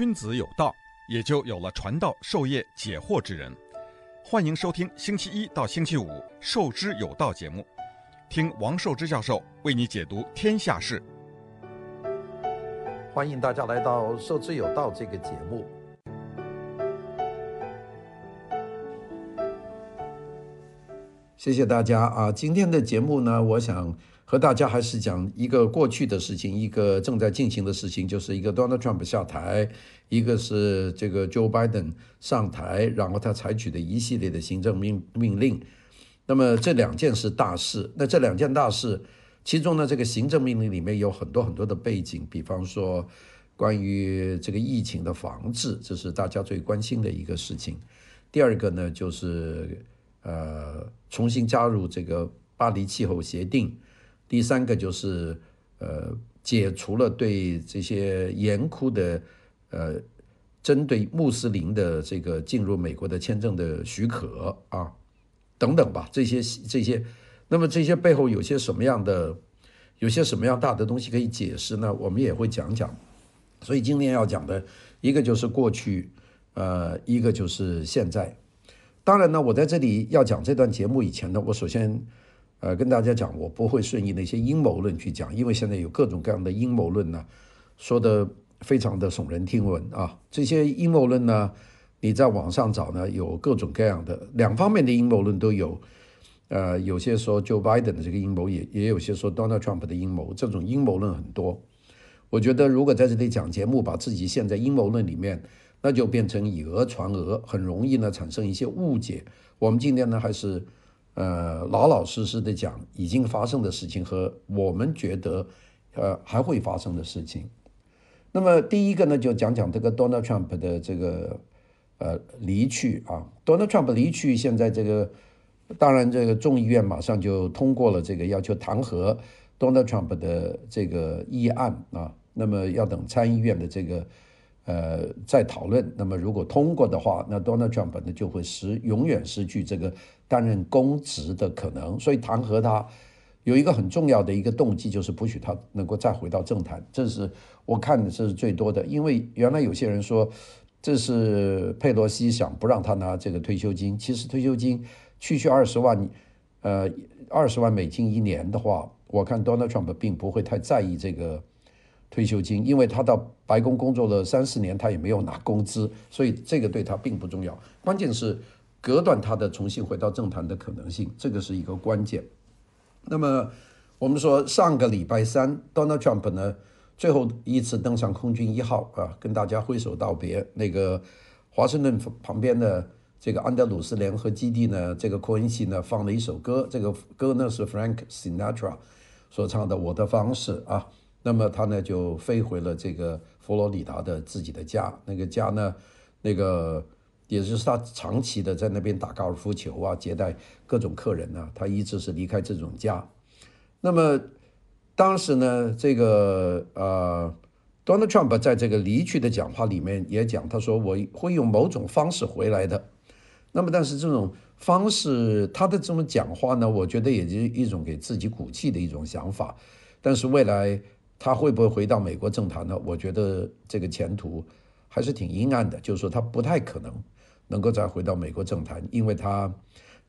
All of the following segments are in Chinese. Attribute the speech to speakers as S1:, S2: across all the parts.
S1: 君子有道，也就有了传道授业解惑之人。欢迎收听星期一到星期五《授之有道》节目，听王寿之教授为你解读天下事。
S2: 欢迎大家来到《授之有道》这个节目。谢谢大家啊！今天的节目呢，我想和大家还是讲一个过去的事情，一个正在进行的事情，就是一个 Donald Trump 下台，一个是这个 Joe Biden 上台，然后他采取的一系列的行政命命令。那么这两件是大事。那这两件大事，其中呢，这个行政命令里面有很多很多的背景，比方说关于这个疫情的防治，这是大家最关心的一个事情。第二个呢，就是。呃，重新加入这个巴黎气候协定。第三个就是呃，解除了对这些严酷的呃，针对穆斯林的这个进入美国的签证的许可啊，等等吧，这些这些，那么这些背后有些什么样的，有些什么样大的东西可以解释呢？我们也会讲讲。所以今天要讲的一个就是过去，呃，一个就是现在。当然呢，我在这里要讲这段节目以前呢，我首先，呃，跟大家讲，我不会顺应那些阴谋论去讲，因为现在有各种各样的阴谋论呢，说的非常的耸人听闻啊。这些阴谋论呢，你在网上找呢，有各种各样的两方面的阴谋论都有，呃，有些说 Joe Biden 的这个阴谋，也也有些说 Donald Trump 的阴谋，这种阴谋论很多。我觉得如果在这里讲节目，把自己陷在阴谋论里面。那就变成以讹传讹，很容易呢产生一些误解。我们今天呢还是呃老老实实的讲已经发生的事情和我们觉得呃还会发生的事情。那么第一个呢就讲讲这个 Donald Trump 的这个呃离去啊，Donald Trump 离去，现在这个当然这个众议院马上就通过了这个要求弹劾 Donald Trump 的这个议案啊，那么要等参议院的这个。呃，在讨论。那么，如果通过的话，那 Donald Trump 呢就会失永远失去这个担任公职的可能。所以弹劾他有一个很重要的一个动机，就是不许他能够再回到政坛。这是我看的，这是最多的。因为原来有些人说这是佩洛西想不让他拿这个退休金。其实退休金区区二十万，呃，二十万美金一年的话，我看 Donald Trump 并不会太在意这个。退休金，因为他到白宫工作了三四年，他也没有拿工资，所以这个对他并不重要。关键是隔断他的重新回到政坛的可能性，这个是一个关键。那么我们说上个礼拜三，Donald Trump 呢最后一次登上空军一号啊，跟大家挥手道别。那个华盛顿旁边的这个安德鲁斯联合基地呢，这个扩音器呢放了一首歌，这个歌呢是 Frank Sinatra 所唱的《我的方式》啊。那么他呢就飞回了这个佛罗里达的自己的家，那个家呢，那个也就是他长期的在那边打高尔夫球啊，接待各种客人啊，他一直是离开这种家。那么当时呢，这个呃，Donald Trump 在这个离去的讲话里面也讲，他说我会用某种方式回来的。那么但是这种方式，他的这种讲话呢，我觉得也是一种给自己鼓气的一种想法，但是未来。他会不会回到美国政坛呢？我觉得这个前途还是挺阴暗的，就是说他不太可能能够再回到美国政坛，因为他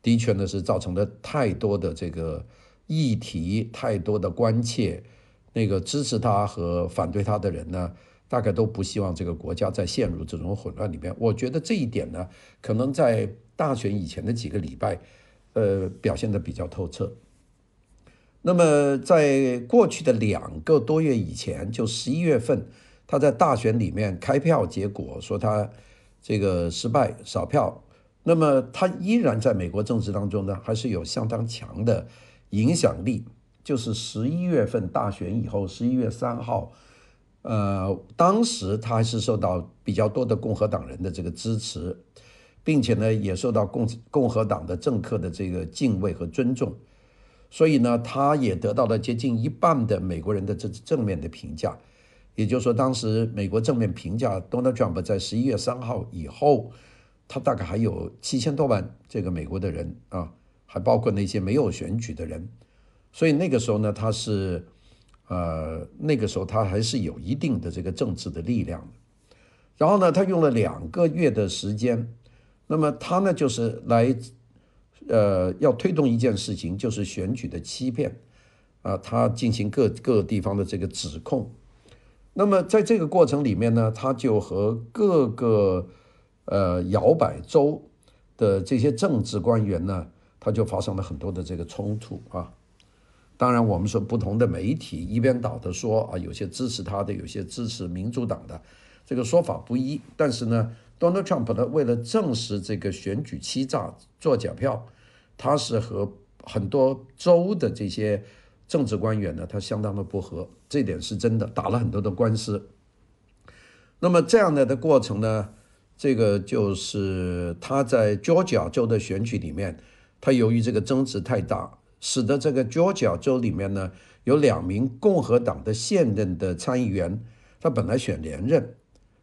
S2: 的确呢是造成了太多的这个议题，太多的关切，那个支持他和反对他的人呢，大概都不希望这个国家再陷入这种混乱里面。我觉得这一点呢，可能在大选以前的几个礼拜，呃，表现得比较透彻。那么，在过去的两个多月以前，就十一月份，他在大选里面开票，结果说他这个失败少票。那么他依然在美国政治当中呢，还是有相当强的影响力。就是十一月份大选以后，十一月三号，呃，当时他还是受到比较多的共和党人的这个支持，并且呢，也受到共共和党的政客的这个敬畏和尊重。所以呢，他也得到了接近一半的美国人的这正面的评价，也就是说，当时美国正面评价 Donald Trump 在十一月三号以后，他大概还有七千多万这个美国的人啊，还包括那些没有选举的人。所以那个时候呢，他是，呃，那个时候他还是有一定的这个政治的力量的。然后呢，他用了两个月的时间，那么他呢就是来，呃，要推动一件事情，就是选举的欺骗，啊，他进行各各地方的这个指控。那么在这个过程里面呢，他就和各个呃摇摆州的这些政治官员呢，他就发生了很多的这个冲突啊。当然，我们说不同的媒体一边倒的说啊，有些支持他的，有些支持民主党的，这个说法不一。但是呢，Donald Trump 呢，为了证实这个选举欺诈、做假票，他是和很多州的这些。政治官员呢，他相当的不和，这点是真的，打了很多的官司。那么这样的的过程呢，这个就是他在 Georgia 州的选举里面，他由于这个争执太大，使得这个 Georgia 州里面呢，有两名共和党的现任的参议员，他本来选连任，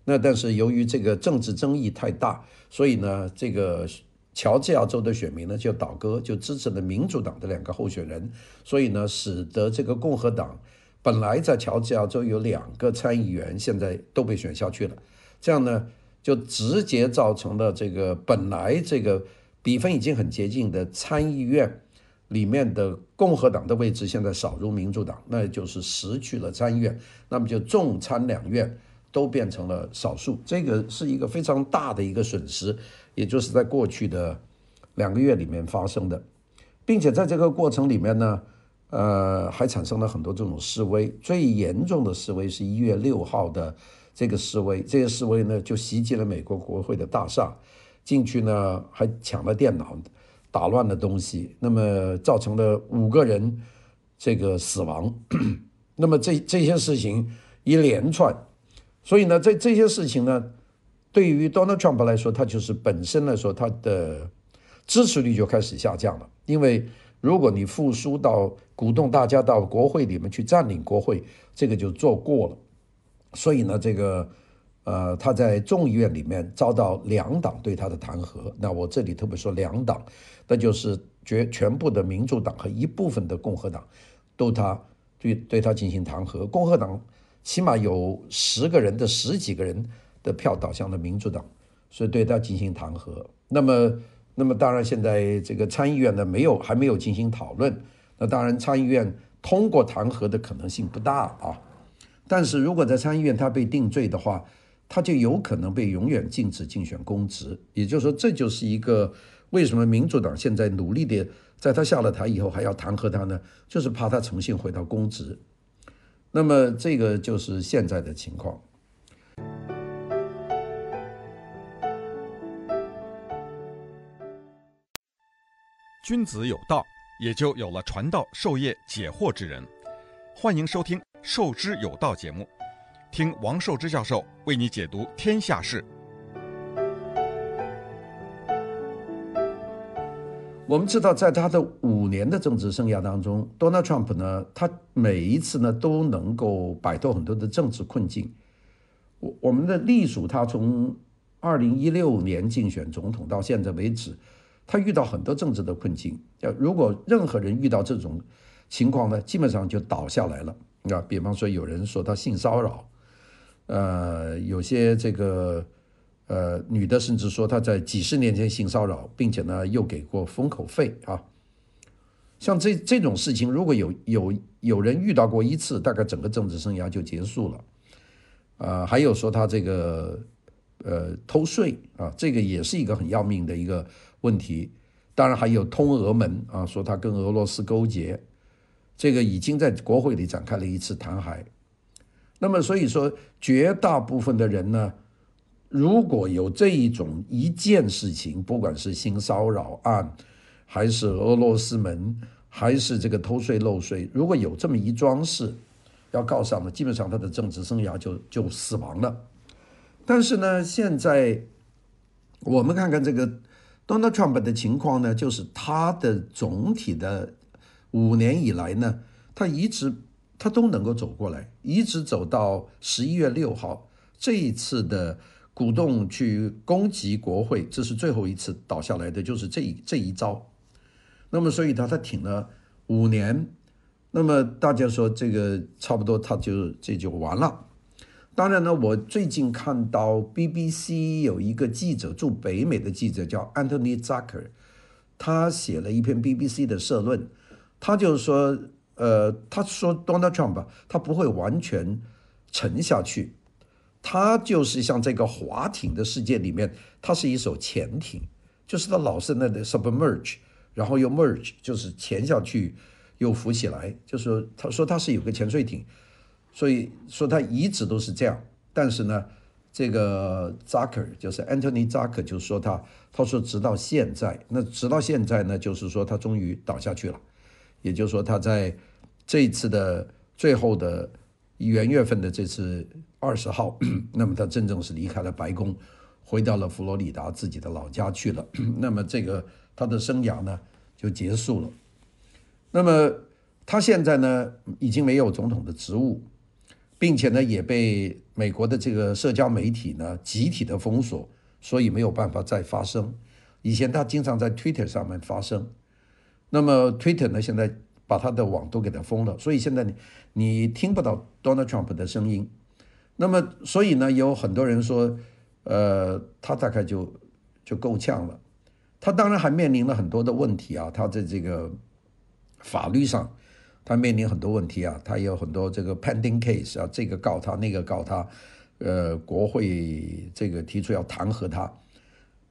S2: 那但是由于这个政治争议太大，所以呢，这个。乔治亚州的选民呢就倒戈，就支持了民主党的两个候选人，所以呢，使得这个共和党本来在乔治亚州有两个参议员，现在都被选下去了。这样呢，就直接造成了这个本来这个比分已经很接近的参议院里面的共和党的位置，现在少如民主党，那就是失去了参议院，那么就众参两院都变成了少数，这个是一个非常大的一个损失。也就是在过去的两个月里面发生的，并且在这个过程里面呢，呃，还产生了很多这种示威。最严重的示威是一月六号的这个示威，这些示威呢就袭击了美国国会的大厦，进去呢还抢了电脑，打乱了东西，那么造成了五个人这个死亡。那么这这些事情一连串，所以呢，这这些事情呢。对于 Donald Trump 来说，他就是本身来说，他的支持率就开始下降了。因为如果你复苏到鼓动大家到国会里面去占领国会，这个就做过了。所以呢，这个呃，他在众议院里面遭到两党对他的弹劾。那我这里特别说两党，那就是绝全部的民主党和一部分的共和党都他对对他进行弹劾。共和党起码有十个人的十几个人。的票倒向了民主党，所以对他进行弹劾。那么，那么当然现在这个参议院呢，没有还没有进行讨论。那当然参议院通过弹劾的可能性不大啊。但是如果在参议院他被定罪的话，他就有可能被永远禁止竞选公职。也就是说，这就是一个为什么民主党现在努力的在他下了台以后还要弹劾他呢？就是怕他重新回到公职。那么这个就是现在的情况。
S1: 君子有道，也就有了传道授业解惑之人。欢迎收听《授之有道》节目，听王寿之教授为你解读天下事。
S2: 我们知道，在他的五年的政治生涯当中，Donald Trump 呢，他每一次呢都能够摆脱很多的政治困境。我我们的历数，他从二零一六年竞选总统到现在为止。他遇到很多政治的困境，要如果任何人遇到这种情况呢，基本上就倒下来了。啊，比方说有人说他性骚扰，呃，有些这个呃女的甚至说他在几十年前性骚扰，并且呢又给过封口费啊。像这这种事情，如果有有有人遇到过一次，大概整个政治生涯就结束了。啊、还有说他这个呃偷税啊，这个也是一个很要命的一个。问题，当然还有通俄门啊，说他跟俄罗斯勾结，这个已经在国会里展开了一次弹劾。那么所以说，绝大部分的人呢，如果有这一种一件事情，不管是性骚扰案，还是俄罗斯门，还是这个偷税漏税，如果有这么一桩事要告上了，基本上他的政治生涯就就死亡了。但是呢，现在我们看看这个。Donald Trump 的情况呢，就是他的总体的五年以来呢，他一直他都能够走过来，一直走到十一月六号这一次的鼓动去攻击国会，这是最后一次倒下来的，就是这一这一招。那么，所以他他挺了五年，那么大家说这个差不多他就这就完了。当然呢，我最近看到 BBC 有一个记者驻北美的记者叫 Anthony Zucker，他写了一篇 BBC 的社论，他就是说，呃，他说 Donald Trump 他不会完全沉下去，他就是像这个划艇的世界里面，他是一艘潜艇，就是他老是那个 submerge，然后又 merge，就是潜下去又浮起来，就是他说他是有个潜水艇。所以说他一直都是这样，但是呢，这个扎克就是 Anthony 扎克，就说他，他说直到现在，那直到现在呢，就是说他终于倒下去了，也就是说他在这一次的最后的元月份的这次二十号，那么他真正是离开了白宫，回到了佛罗里达自己的老家去了，那么这个他的生涯呢就结束了，那么他现在呢已经没有总统的职务。并且呢，也被美国的这个社交媒体呢集体的封锁，所以没有办法再发声。以前他经常在 Twitter 上面发声，那么 Twitter 呢现在把他的网都给他封了，所以现在你你听不到 Donald Trump 的声音。那么所以呢，有很多人说，呃，他大概就就够呛了。他当然还面临了很多的问题啊，他在这个法律上。他面临很多问题啊，他有很多这个 pending case 啊，这个告他，那个告他，呃，国会这个提出要弹劾他，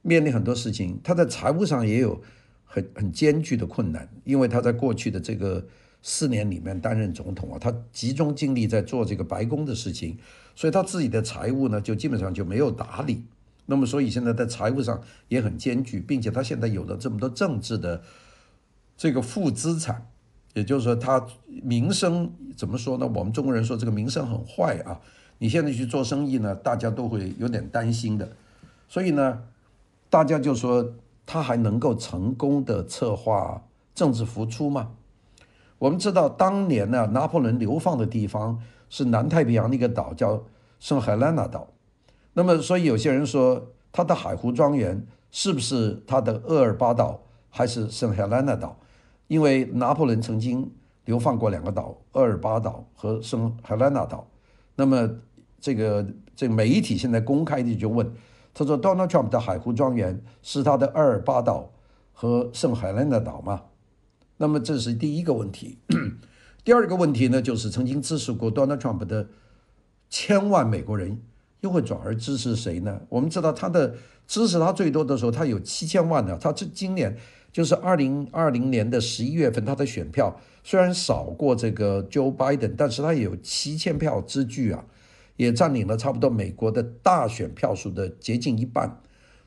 S2: 面临很多事情。他在财务上也有很很艰巨的困难，因为他在过去的这个四年里面担任总统啊，他集中精力在做这个白宫的事情，所以他自己的财务呢就基本上就没有打理。那么所以现在在财务上也很艰巨，并且他现在有了这么多政治的这个负资产。也就是说，他名声怎么说呢？我们中国人说这个名声很坏啊。你现在去做生意呢，大家都会有点担心的。所以呢，大家就说他还能够成功的策划政治复出吗？我们知道当年呢，拿破仑流放的地方是南太平洋的一个岛，叫圣海兰纳岛。那么，所以有些人说他的海湖庄园是不是他的厄尔巴岛，还是圣海兰纳岛？因为拿破仑曾经流放过两个岛，厄尔巴岛和圣海兰纳岛。那么这个这媒体现在公开的就问，他说 Donald Trump 的海湖庄园是他的厄尔巴岛和圣海莱纳岛吗？那么这是第一个问题。第二个问题呢，就是曾经支持过 Donald Trump 的千万美国人又会转而支持谁呢？我们知道他的支持他最多的时候，他有七千万呢，他这今年。就是二零二零年的十一月份，他的选票虽然少过这个 Joe Biden，但是他也有七千票之巨啊，也占领了差不多美国的大选票数的接近一半。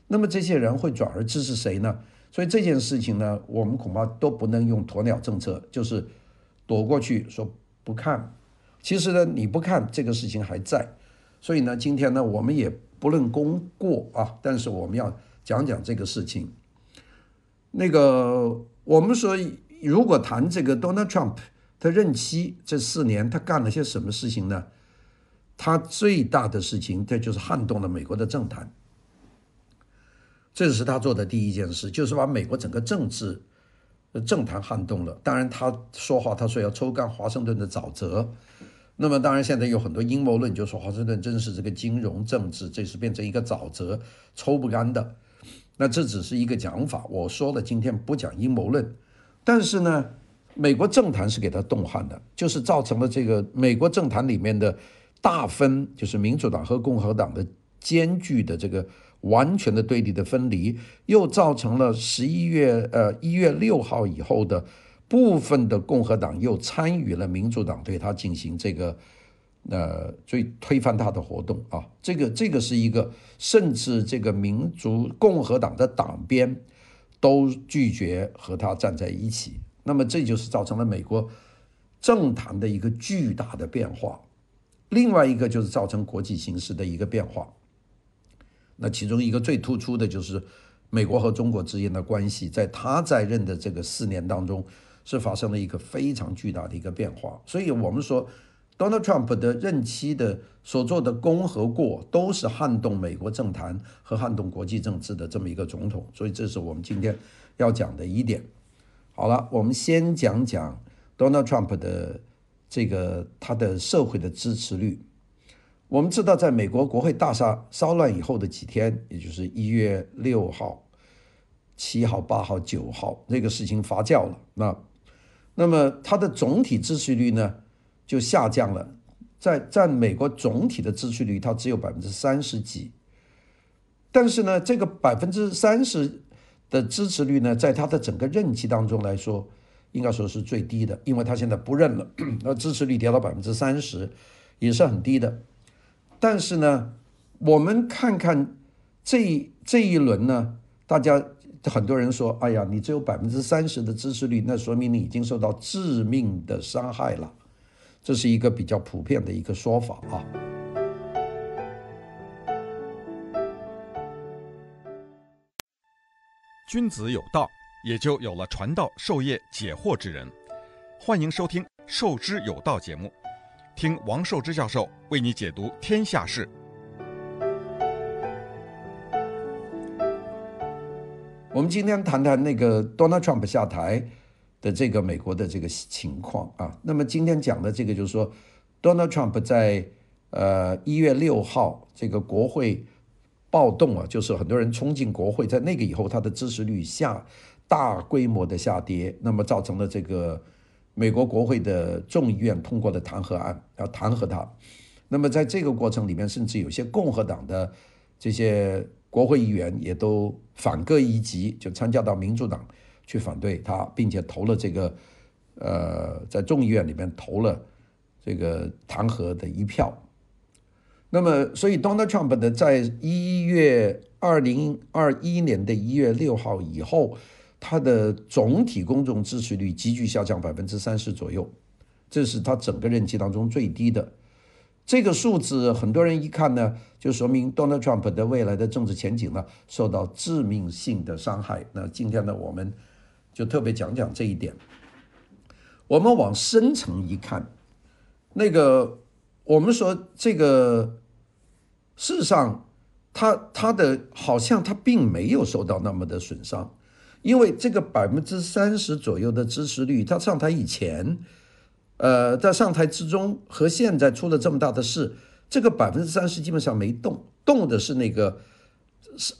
S2: 那么这些人会转而支持谁呢？所以这件事情呢，我们恐怕都不能用鸵鸟政策，就是躲过去说不看。其实呢，你不看这个事情还在。所以呢，今天呢，我们也不论功过啊，但是我们要讲讲这个事情。那个，我们说，如果谈这个 Donald Trump 他任期这四年，他干了些什么事情呢？他最大的事情，这就是撼动了美国的政坛。这是他做的第一件事，就是把美国整个政治政坛撼动了。当然，他说话，他说要抽干华盛顿的沼泽。那么，当然现在有很多阴谋论，就说华盛顿真是这个金融政治，这是变成一个沼泽，抽不干的。那这只是一个讲法，我说了，今天不讲阴谋论，但是呢，美国政坛是给他动撼的，就是造成了这个美国政坛里面的大分，就是民主党和共和党的间距的这个完全的对立的分离，又造成了十一月呃一月六号以后的部分的共和党又参与了民主党对他进行这个。呃，最推翻他的活动啊，这个这个是一个，甚至这个民主共和党的党鞭都拒绝和他站在一起。那么这就是造成了美国政坛的一个巨大的变化。另外一个就是造成国际形势的一个变化。那其中一个最突出的就是美国和中国之间的关系，在他在任的这个四年当中是发生了一个非常巨大的一个变化。所以我们说。Donald Trump 的任期的所做的功和过，都是撼动美国政坛和撼动国际政治的这么一个总统，所以这是我们今天要讲的一点。好了，我们先讲讲 Donald Trump 的这个他的社会的支持率。我们知道，在美国国会大厦骚乱以后的几天，也就是一月六号、七号、八号、九号，那个事情发酵了。那那么它的总体支持率呢，就下降了。在占美国总体的支持率，它只有百分之三十几。但是呢，这个百分之三十的支持率呢，在他的整个任期当中来说，应该说是最低的，因为他现在不认了，那支持率跌到百分之三十，也是很低的。但是呢，我们看看这这一轮呢，大家很多人说，哎呀，你只有百分之三十的支持率，那说明你已经受到致命的伤害了。这是一个比较普遍的一个说法啊。
S1: 君子有道，也就有了传道授业解惑之人。欢迎收听《授之有道》节目，听王寿之教授为你解读天下事。
S2: 我们今天谈谈那个 Donald Trump 下台。的这个美国的这个情况啊，那么今天讲的这个就是说，Donald Trump 在呃一月六号这个国会暴动啊，就是很多人冲进国会，在那个以后，他的支持率下大规模的下跌，那么造成了这个美国国会的众议院通过的弹劾案，要弹劾他。那么在这个过程里面，甚至有些共和党的这些国会议员也都反戈一击，就参加到民主党。去反对他，并且投了这个，呃，在众议院里面投了这个弹劾的一票。那么，所以 Donald Trump 的在一月二零二一年的一月六号以后，他的总体公众支持率急剧下降百分之三十左右，这是他整个任期当中最低的。这个数字很多人一看呢，就说明 Donald Trump 的未来的政治前景呢受到致命性的伤害。那今天呢，我们。就特别讲讲这一点。我们往深层一看，那个我们说这个，事实上，他他的好像他并没有受到那么的损伤，因为这个百分之三十左右的支持率，他上台以前，呃，在上台之中和现在出了这么大的事，这个百分之三十基本上没动，动的是那个。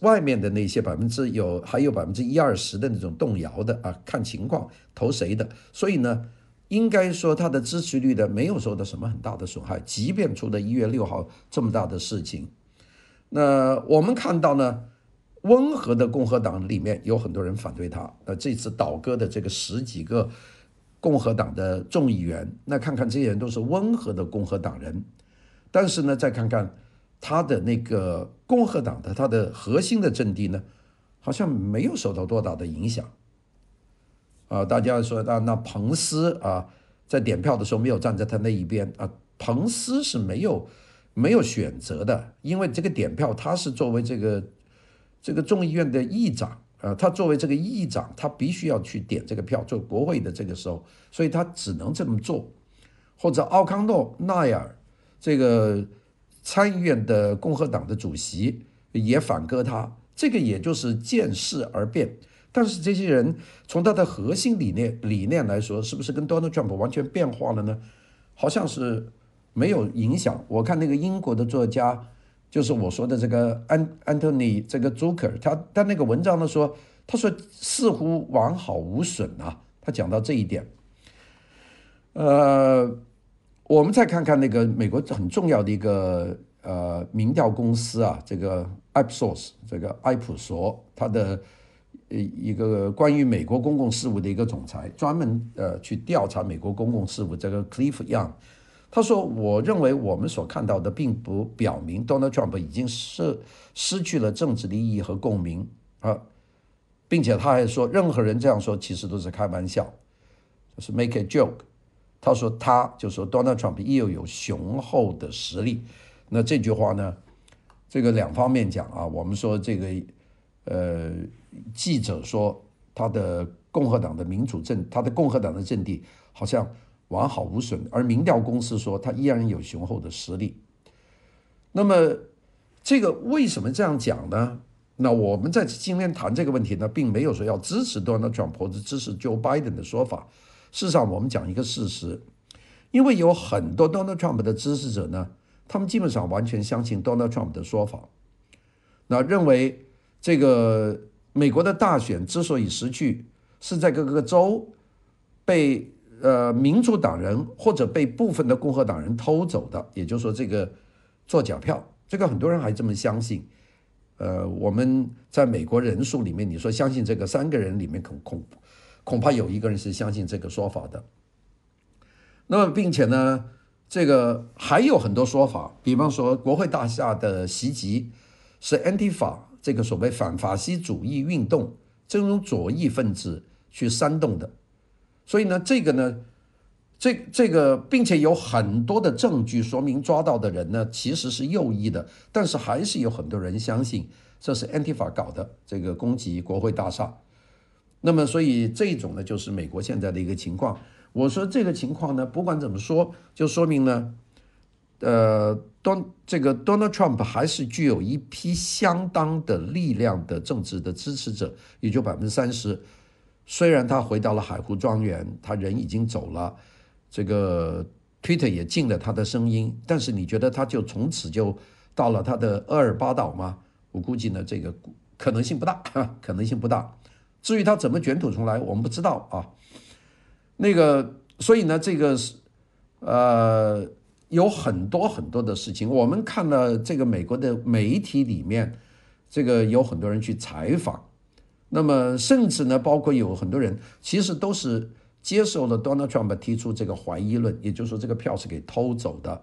S2: 外面的那些百分之有还有百分之一二十的那种动摇的啊，看情况投谁的，所以呢，应该说他的支持率的没有受到什么很大的损害，即便出了一月六号这么大的事情。那我们看到呢，温和的共和党里面有很多人反对他，那这次倒戈的这个十几个共和党的众议员，那看看这些人都是温和的共和党人，但是呢，再看看。他的那个共和党的他的核心的阵地呢，好像没有受到多大的影响。啊，大家说那那彭斯啊，在点票的时候没有站在他那一边啊，彭斯是没有没有选择的，因为这个点票他是作为这个这个众议院的议长啊，他作为这个议长，他必须要去点这个票，做国会的这个时候，所以他只能这么做。或者奥康诺奈尔这个。参议院的共和党的主席也反戈他，这个也就是见势而变。但是这些人从他的核心理念理念来说，是不是跟 Donald Trump 完全变化了呢？好像是没有影响。我看那个英国的作家，就是我说的这个安 Anthony 这个朱克他他那个文章呢说，他说似乎完好无损啊。他讲到这一点，呃。我们再看看那个美国很重要的一个呃民调公司啊，这个 Ipsos 这个艾普索，他的一个关于美国公共事务的一个总裁，专门呃去调查美国公共事务。这个 Cliff Young，他说：“我认为我们所看到的并不表明 Donald Trump 已经失失去了政治利益和共鸣啊，并且他还说，任何人这样说其实都是开玩笑，就是 make a joke。”他说：“他就说 Donald Trump 又有雄厚的实力。那这句话呢，这个两方面讲啊。我们说这个，呃，记者说他的共和党的民主阵，他的共和党的阵地好像完好无损，而民调公司说他依然有雄厚的实力。那么这个为什么这样讲呢？那我们在今天谈这个问题呢，并没有说要支持 Donald Trump 或者支持 Joe Biden 的说法。”事实上，我们讲一个事实，因为有很多 Donald Trump 的支持者呢，他们基本上完全相信 Donald Trump 的说法，那认为这个美国的大选之所以失去，是在各个州被呃民主党人或者被部分的共和党人偷走的，也就是说这个做假票，这个很多人还这么相信。呃，我们在美国人数里面，你说相信这个三个人里面恐恐恐怕有一个人是相信这个说法的。那么，并且呢，这个还有很多说法，比方说国会大厦的袭击是 anti 法这个所谓反法西主义运动这种左翼分子去煽动的，所以呢，这个呢，这这个并且有很多的证据说明抓到的人呢其实是右翼的，但是还是有很多人相信这是 Antifa 搞的这个攻击国会大厦。那么，所以这一种呢就是美国现在的一个情况。我说这个情况呢，不管怎么说，就说明呢，呃，当这个 Donald Trump 还是具有一批相当的力量的政治的支持者，也就百分之三十。虽然他回到了海湖庄园，他人已经走了，这个 Twitter 也禁了他的声音，但是你觉得他就从此就到了他的厄尔巴岛吗？我估计呢，这个可能性不大，可能性不大。至于他怎么卷土重来，我们不知道啊。那个，所以呢，这个是，呃，有很多很多的事情。我们看了这个美国的媒体里面，这个有很多人去采访，那么甚至呢，包括有很多人其实都是接受了 Donald Trump 提出这个怀疑论，也就是说这个票是给偷走的，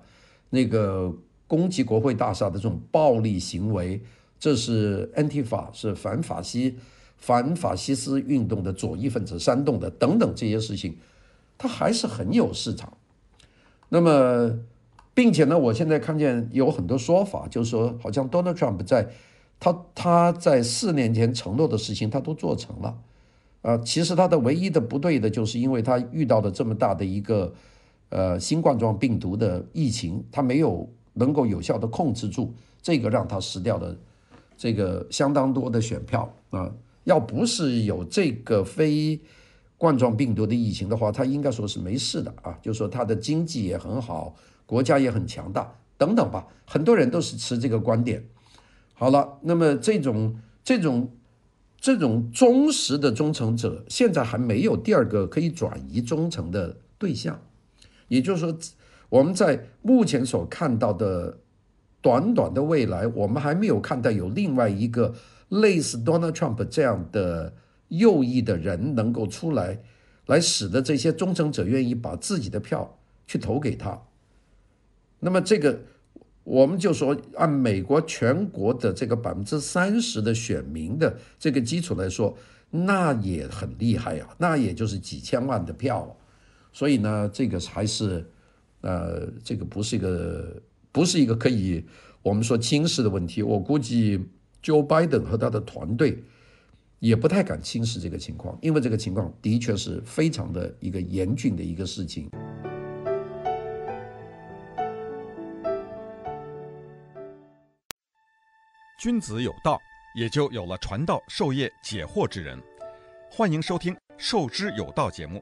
S2: 那个攻击国会大厦的这种暴力行为，这是 Antifa 是反法西。反法西斯运动的左翼分子煽动的等等这些事情，它还是很有市场。那么，并且呢，我现在看见有很多说法，就是说，好像 Donald Trump 在他他在四年前承诺的事情，他都做成了。啊，其实他的唯一的不对的，就是因为他遇到了这么大的一个呃新冠状病毒的疫情，他没有能够有效的控制住，这个让他失掉了这个相当多的选票啊。要不是有这个非冠状病毒的疫情的话，他应该说是没事的啊。就说他的经济也很好，国家也很强大等等吧。很多人都是持这个观点。好了，那么这种这种这种忠实的忠诚者，现在还没有第二个可以转移忠诚的对象。也就是说，我们在目前所看到的短短的未来，我们还没有看到有另外一个。类似 Donald Trump 这样的右翼的人能够出来，来使得这些忠诚者愿意把自己的票去投给他。那么这个，我们就说按美国全国的这个百分之三十的选民的这个基础来说，那也很厉害啊，那也就是几千万的票。所以呢，这个还是，呃，这个不是一个不是一个可以我们说轻视的问题。我估计。Joe Biden 和他的团队也不太敢轻视这个情况，因为这个情况的确是非常的一个严峻的一个事情。
S1: 君子有道，也就有了传道授业解惑之人。欢迎收听《授之有道》节目，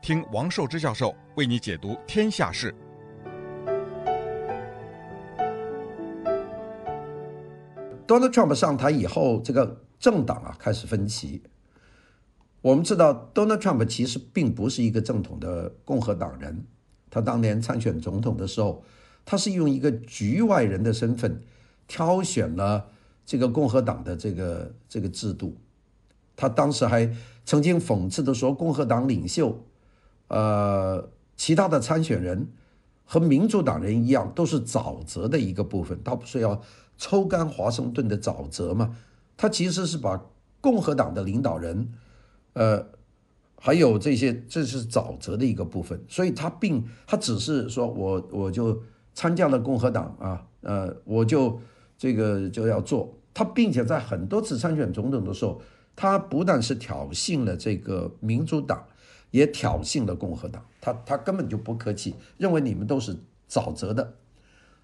S1: 听王寿之教授为你解读天下事。
S2: Donald Trump 上台以后，这个政党啊开始分歧。我们知道，Donald Trump 其实并不是一个正统的共和党人。他当年参选总统的时候，他是用一个局外人的身份挑选了这个共和党的这个这个制度。他当时还曾经讽刺的说，共和党领袖，呃，其他的参选人和民主党人一样，都是沼泽的一个部分，他不是要。抽干华盛顿的沼泽嘛，他其实是把共和党的领导人，呃，还有这些，这是沼泽的一个部分，所以他并他只是说我我就参加了共和党啊，呃，我就这个就要做，他并且在很多次参选总统的时候，他不但是挑衅了这个民主党，也挑衅了共和党，他他根本就不客气，认为你们都是沼泽的，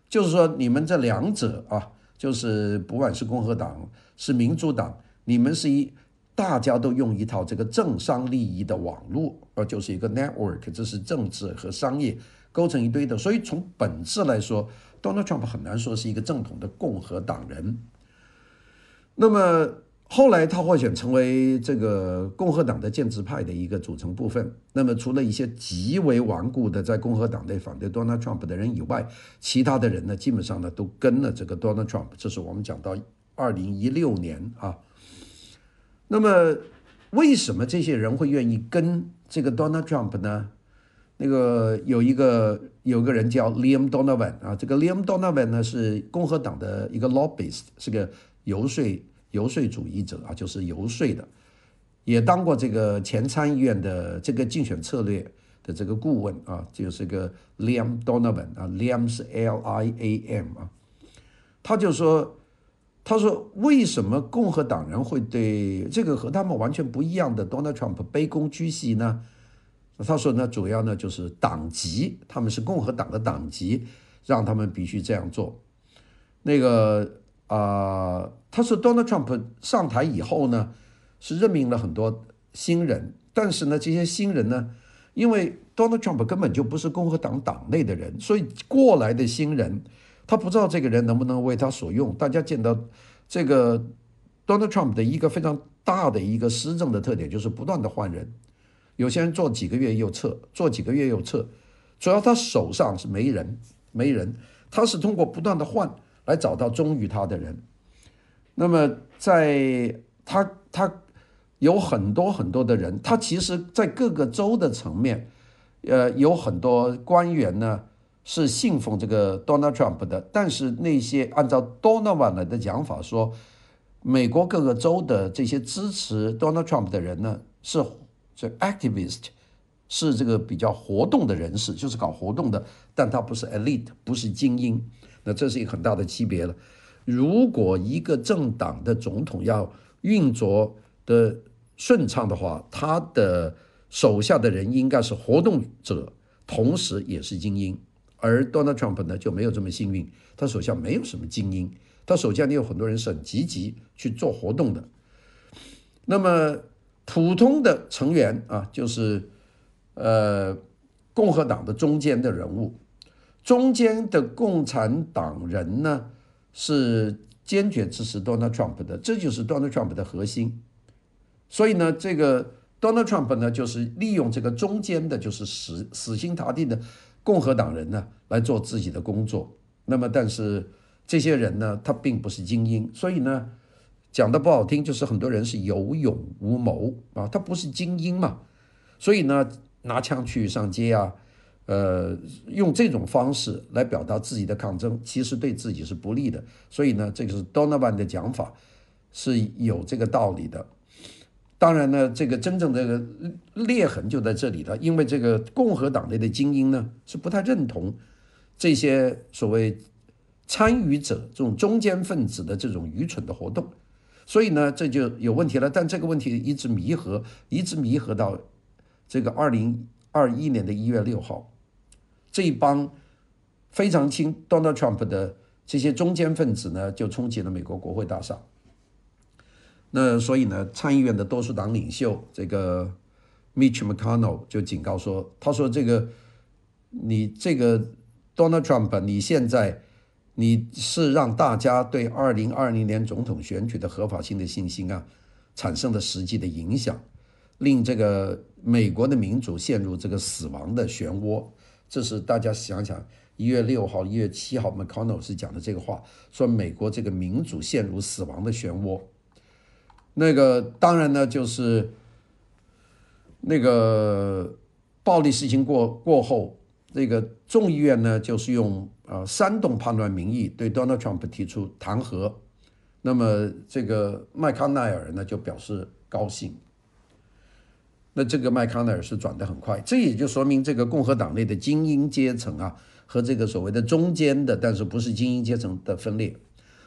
S2: 就是说你们这两者啊。就是不管是共和党是民主党，你们是一大家都用一套这个政商利益的网络，呃就是一个 network，这是政治和商业构成一堆的。所以从本质来说 Donald Trump 很难说是一个正统的共和党人。那么后来他获选成为这个共和党的建制派的一个组成部分。那么除了一些极为顽固的在共和党内反对 Donald Trump 的人以外，其他的人呢，基本上呢都跟了这个 Donald Trump。这是我们讲到二零一六年啊。那么为什么这些人会愿意跟这个 Donald Trump 呢？那个有一个有个人叫 Liam Donovan 啊，这个 Liam Donovan 呢是共和党的一个 lobbyist，是个游说游说主义者啊，就是游说的，也当过这个前参议院的这个竞选策略的这个顾问啊，就是个 Liam Donovan 啊，Liam 是 L-I-A-M 啊，他就说，他说为什么共和党人会对这个和他们完全不一样的 Donald Trump 卑躬屈膝呢？他说呢，主要呢就是党籍，他们是共和党的党籍，让他们必须这样做。那个啊、他说 Donald Trump 上台以后呢，是任命了很多新人，但是呢，这些新人呢，因为 Donald Trump 根本就不是共和党党内的人，所以过来的新人，他不知道这个人能不能为他所用。大家见到这个 Donald Trump 的一个非常大的一个施政的特点，就是不断的换人。有些人做几个月又撤，做几个月又撤，主要他手上是没人，没人，他是通过不断的换来找到忠于他的人。那么在他他有很多很多的人，他其实在各个州的层面，呃，有很多官员呢是信奉这个 Donald Trump 的，但是那些按照 Donovan 的讲法说，美国各个州的这些支持 Donald Trump 的人呢是。所以 activist 是这个比较活动的人士，就是搞活动的，但他不是 elite，不是精英。那这是一个很大的区别了。如果一个政党的总统要运作的顺畅的话，他的手下的人应该是活动者，同时也是精英。而 Donald Trump 呢就没有这么幸运，他手下没有什么精英，他手下也有很多人是很积极去做活动的。那么。普通的成员啊，就是，呃，共和党的中间的人物，中间的共产党人呢是坚决支持 Donald Trump 的，这就是 Donald Trump 的核心。所以呢，这个 Donald Trump 呢，就是利用这个中间的，就是死死心塌地的共和党人呢来做自己的工作。那么，但是这些人呢，他并不是精英，所以呢。讲的不好听，就是很多人是有勇无谋啊，他不是精英嘛，所以呢，拿枪去上街啊，呃，用这种方式来表达自己的抗争，其实对自己是不利的。所以呢，这个是 Donovan 的讲法是有这个道理的。当然呢，这个真正的裂痕就在这里了，因为这个共和党内的精英呢是不太认同这些所谓参与者这种中间分子的这种愚蠢的活动。所以呢，这就有问题了。但这个问题一直弥合，一直弥合到这个二零二一年的一月六号，这一帮非常亲 Donald Trump 的这些中间分子呢，就冲击了美国国会大厦。那所以呢，参议院的多数党领袖这个 Mitch McConnell 就警告说：“他说这个你这个 Donald Trump，你现在。”你是让大家对二零二零年总统选举的合法性的信心啊，产生了实际的影响，令这个美国的民主陷入这个死亡的漩涡。这是大家想想，一月六号、一月七号，McConnell 是讲的这个话，说美国这个民主陷入死亡的漩涡。那个当然呢，就是那个暴力事情过过后，这个众议院呢，就是用。啊，煽动叛乱民意，对 Donald Trump 提出弹劾，那么这个麦康奈尔呢就表示高兴。那这个麦康奈尔是转得很快，这也就说明这个共和党内的精英阶层啊和这个所谓的中间的，但是不是精英阶层的分裂。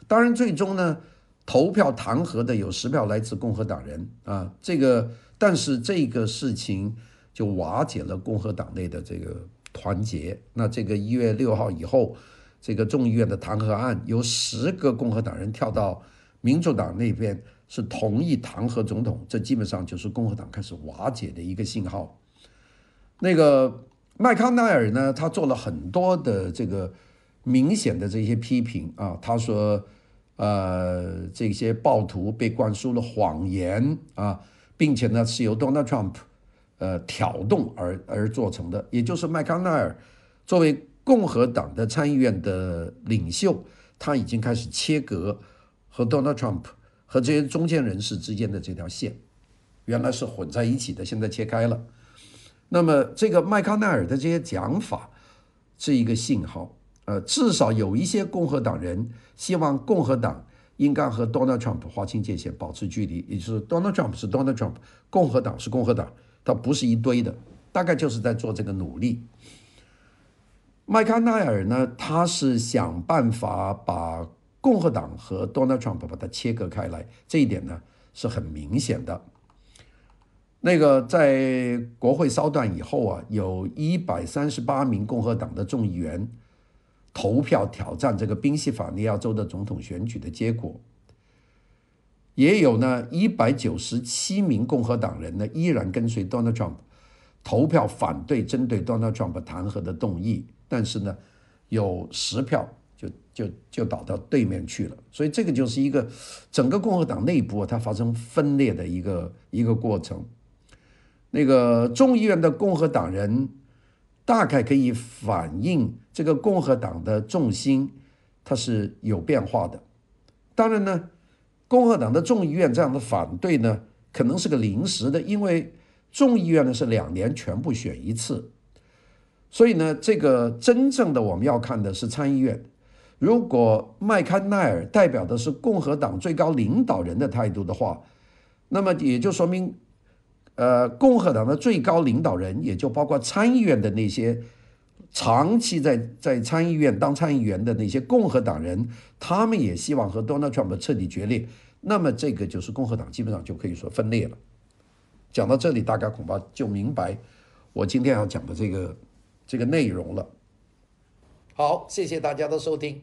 S2: 当然，最终呢投票弹劾的有十票来自共和党人啊，这个但是这个事情就瓦解了共和党内的这个。团结。那这个一月六号以后，这个众议院的弹劾案由十个共和党人跳到民主党那边，是同意弹劾总统，这基本上就是共和党开始瓦解的一个信号。那个麦康奈尔呢，他做了很多的这个明显的这些批评啊，他说，呃，这些暴徒被灌输了谎言啊，并且呢是由 Donald Trump 呃挑动而而做成的，也就是麦康奈尔作为共和党的参议院的领袖，他已经开始切割和 Donald Trump 和这些中间人士之间的这条线，原来是混在一起的，现在切开了。那么这个麦康奈尔的这些讲法是一个信号。呃，至少有一些共和党人希望共和党应该和 Donald Trump 划清界限，保持距离，也就是 Donald Trump 是 Donald Trump，共和党是共和党，他不是一堆的，大概就是在做这个努力。麦康奈尔呢，他是想办法把共和党和 Donald Trump 把它切割开来，这一点呢是很明显的。那个在国会骚乱以后啊，有一百三十八名共和党的众议员。投票挑战这个宾夕法尼亚州的总统选举的结果，也有呢一百九十七名共和党人呢依然跟随 Donald Trump 投票反对针对 Donald Trump 弹劾的动议，但是呢有十票就就就倒到对面去了，所以这个就是一个整个共和党内部它发生分裂的一个一个过程。那个众议院的共和党人。大概可以反映这个共和党的重心，它是有变化的。当然呢，共和党的众议院这样的反对呢，可能是个临时的，因为众议院呢是两年全部选一次，所以呢，这个真正的我们要看的是参议院。如果麦康奈尔代表的是共和党最高领导人的态度的话，那么也就说明。呃，共和党的最高领导人，也就包括参议院的那些长期在在参议院当参议员的那些共和党人，他们也希望和 Donald Trump 彻底决裂。那么，这个就是共和党基本上就可以说分裂了。讲到这里，大家恐怕就明白我今天要讲的这个这个内容了。好，谢谢大家的收听。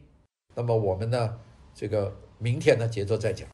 S2: 那么我们呢，这个明天呢，节奏再讲。